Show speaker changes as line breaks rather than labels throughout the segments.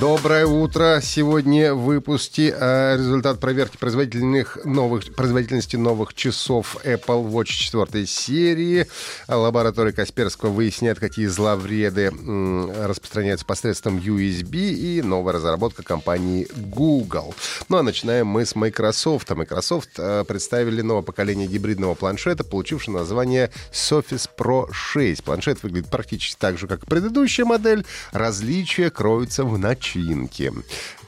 Доброе утро. Сегодня в выпуске э, результат проверки производительных новых, производительности новых часов Apple Watch 4 серии. Лаборатория Касперского выясняет, какие зловреды распространяются посредством USB и новая разработка компании Google. Ну а начинаем мы с Microsoft. Microsoft э, представили новое поколение гибридного планшета, получившее название Surface Pro 6. Планшет выглядит практически так же, как и предыдущая модель. Различия кроются в начале начинки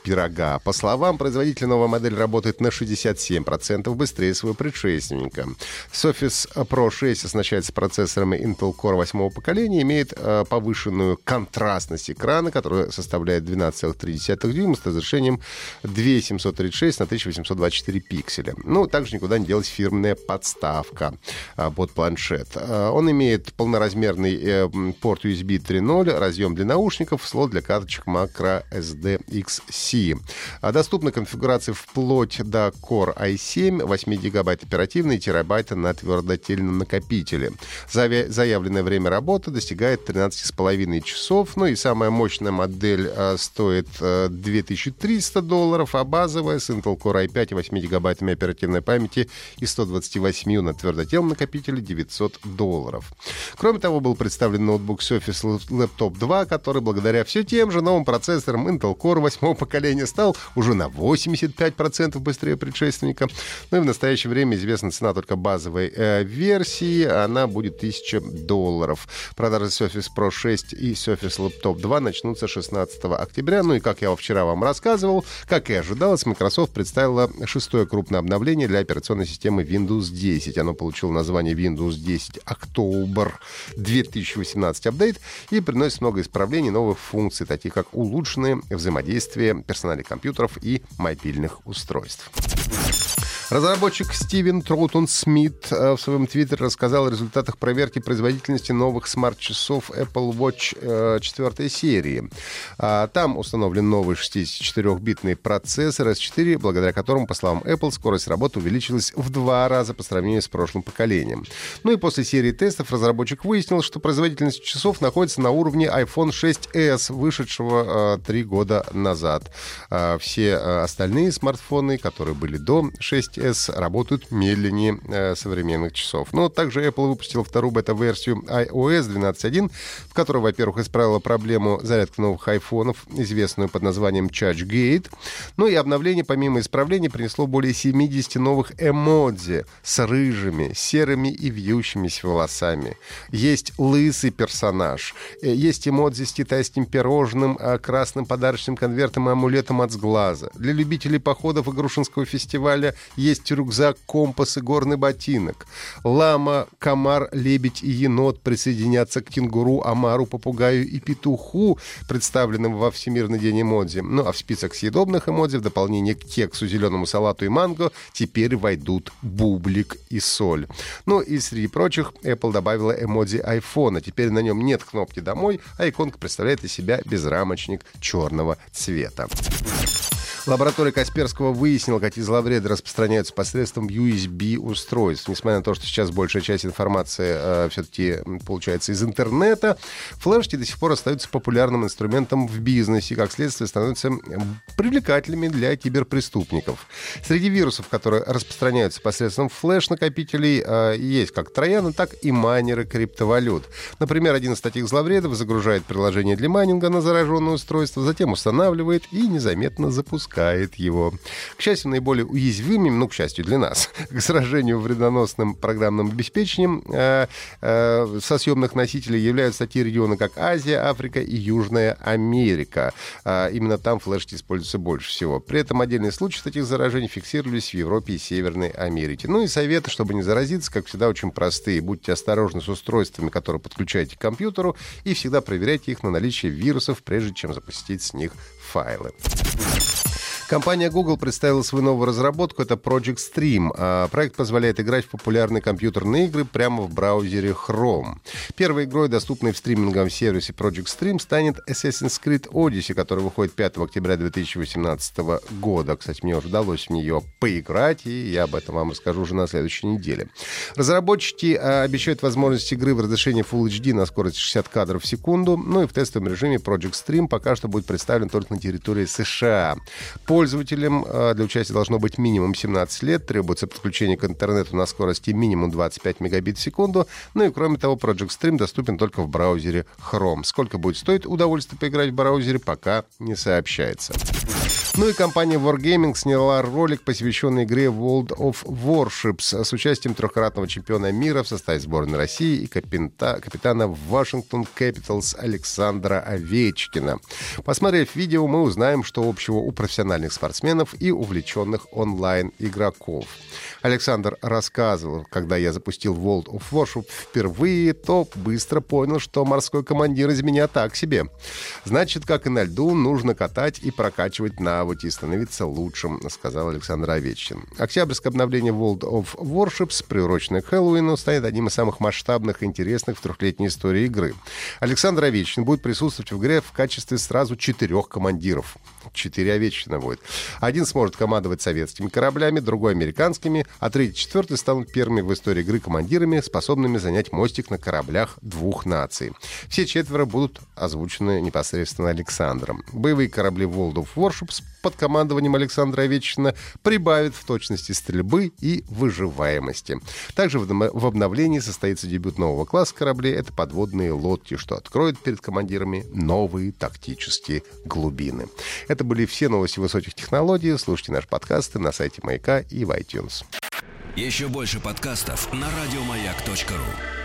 пирога. По словам производителя, новая модель работает на 67% быстрее своего предшественника. Surface Pro 6 оснащается процессорами Intel Core 8 поколения, имеет э, повышенную контрастность экрана, которая составляет 12,3 дюйма с разрешением 2736 на 1824 пикселя. Ну, также никуда не делась фирменная подставка э, под планшет. Э, он имеет полноразмерный э, порт USB 3.0, разъем для наушников, слот для карточек Macro SD XC России. А доступна конфигурация вплоть до Core i7, 8 гигабайт оперативной и терабайта на твердотельном накопителе. Заявленное время работы достигает 13,5 часов. Ну и самая мощная модель а, стоит а, 2300 долларов, а базовая с Intel Core i5 и 8 гигабайтами оперативной памяти и 128 на твердотельном накопителе 900 долларов. Кроме того, был представлен ноутбук Surface Laptop 2, который благодаря все тем же новым процессорам Intel Core 8 поколения поколения стал уже на 85% быстрее предшественника. Ну и в настоящее время известна цена только базовой э, версии. Она будет 1000 долларов. Продажи Surface Pro 6 и Surface Laptop 2 начнутся 16 октября. Ну и, как я вчера вам рассказывал, как и ожидалось, Microsoft представила шестое крупное обновление для операционной системы Windows 10. Оно получило название Windows 10 October 2018 Update и приносит много исправлений, новых функций, таких как улучшенное взаимодействие персонале компьютеров и мобильных устройств. Разработчик Стивен Троутон Смит э, в своем твиттере рассказал о результатах проверки производительности новых смарт-часов Apple Watch 4 э, серии. А, там установлен новый 64-битный процессор S4, благодаря которому, по словам Apple, скорость работы увеличилась в два раза по сравнению с прошлым поколением. Ну и после серии тестов разработчик выяснил, что производительность часов находится на уровне iPhone 6s, вышедшего три года назад. А, все остальные смартфоны, которые были до 6 S работают медленнее э, современных часов. Но также Apple выпустил вторую бета-версию iOS 12.1, в которой, во-первых, исправила проблему зарядки новых айфонов, известную под названием ChargeGate. Ну и обновление, помимо исправлений, принесло более 70 новых эмодзи с рыжими, серыми и вьющимися волосами. Есть лысый персонаж. Э, есть эмодзи с китайским пирожным, а, красным подарочным конвертом и амулетом от сглаза. Для любителей походов и Грушинского фестиваля есть есть рюкзак, компас и горный ботинок. Лама, комар, лебедь и енот присоединятся к кенгуру, омару, попугаю и петуху, представленным во Всемирный день эмодзи. Ну а в список съедобных эмодзи в дополнение к кексу, зеленому салату и манго теперь войдут бублик и соль. Ну и среди прочих Apple добавила эмодзи iPhone. Теперь на нем нет кнопки «Домой», а иконка представляет из себя безрамочник черного цвета. Лаборатория Касперского выяснила, какие зловреды распространяются посредством USB-устройств. Несмотря на то, что сейчас большая часть информации э, все-таки получается из интернета, флешки до сих пор остаются популярным инструментом в бизнесе и, как следствие, становятся привлекательными для киберпреступников. Среди вирусов, которые распространяются посредством флеш-накопителей, э, есть как трояны, так и майнеры криптовалют. Например, один из таких зловредов загружает приложение для майнинга на зараженное устройство, затем устанавливает и незаметно запускает запускает его. К счастью, наиболее уязвимыми, ну, к счастью для нас, к сражению вредоносным программным обеспечением э, э, со съемных носителей являются такие регионы, как Азия, Африка и Южная Америка. Э, именно там флешки используются больше всего. При этом отдельные случаи таких заражений фиксировались в Европе и Северной Америке. Ну и советы, чтобы не заразиться, как всегда, очень простые. Будьте осторожны с устройствами, которые подключаете к компьютеру, и всегда проверяйте их на наличие вирусов, прежде чем запустить с них файлы. Компания Google представила свою новую разработку, это Project Stream. А проект позволяет играть в популярные компьютерные игры прямо в браузере Chrome. Первой игрой, доступной в стриминговом сервисе Project Stream, станет Assassin's Creed Odyssey, который выходит 5 октября 2018 года. Кстати, мне уже удалось в нее поиграть, и я об этом вам расскажу уже на следующей неделе. Разработчики а, обещают возможность игры в разрешении Full HD на скорости 60 кадров в секунду, ну и в тестовом режиме Project Stream пока что будет представлен только на территории США. Пользователям а, для участия должно быть минимум 17 лет, требуется подключение к интернету на скорости минимум 25 мегабит в секунду, ну и кроме того, Project Stream доступен только в браузере Chrome. Сколько будет стоить удовольствие поиграть в браузере, пока не сообщается. Ну и компания Wargaming сняла ролик, посвященный игре World of Warships с участием трехкратного чемпиона мира в составе сборной России и капита, капитана Washington Capitals Александра Овечкина. Посмотрев видео, мы узнаем, что общего у профессиональных спортсменов и увлеченных онлайн-игроков. Александр рассказывал, когда я запустил World of Warships впервые, то быстро понял, что морской командир из меня так себе. Значит, как и на льду, нужно катать и прокачивать навыки и становиться лучшим, сказал Александр Овечкин. Октябрьское обновление World of Warships, приуроченное к Хэллоуину, станет одним из самых масштабных и интересных в трехлетней истории игры. Александр Овечкин будет присутствовать в игре в качестве сразу четырех командиров. Четыре Овечкина будет. Один сможет командовать советскими кораблями, другой американскими, а третий и четвертый станут первыми в истории игры командирами, способными занять мостик на кораблях двух наций. Все четверо будут озвучены непосредственно Александром. Боевые корабли World of Warships под командованием Александра Овечкина прибавят в точности стрельбы и выживаемости. Также в обновлении состоится дебют нового класса кораблей. Это подводные лодки, что откроет перед командирами новые тактические глубины. Это были все новости высоких технологий. Слушайте наши подкасты на сайте Маяка и в iTunes.
Еще больше подкастов на радиомаяк.ру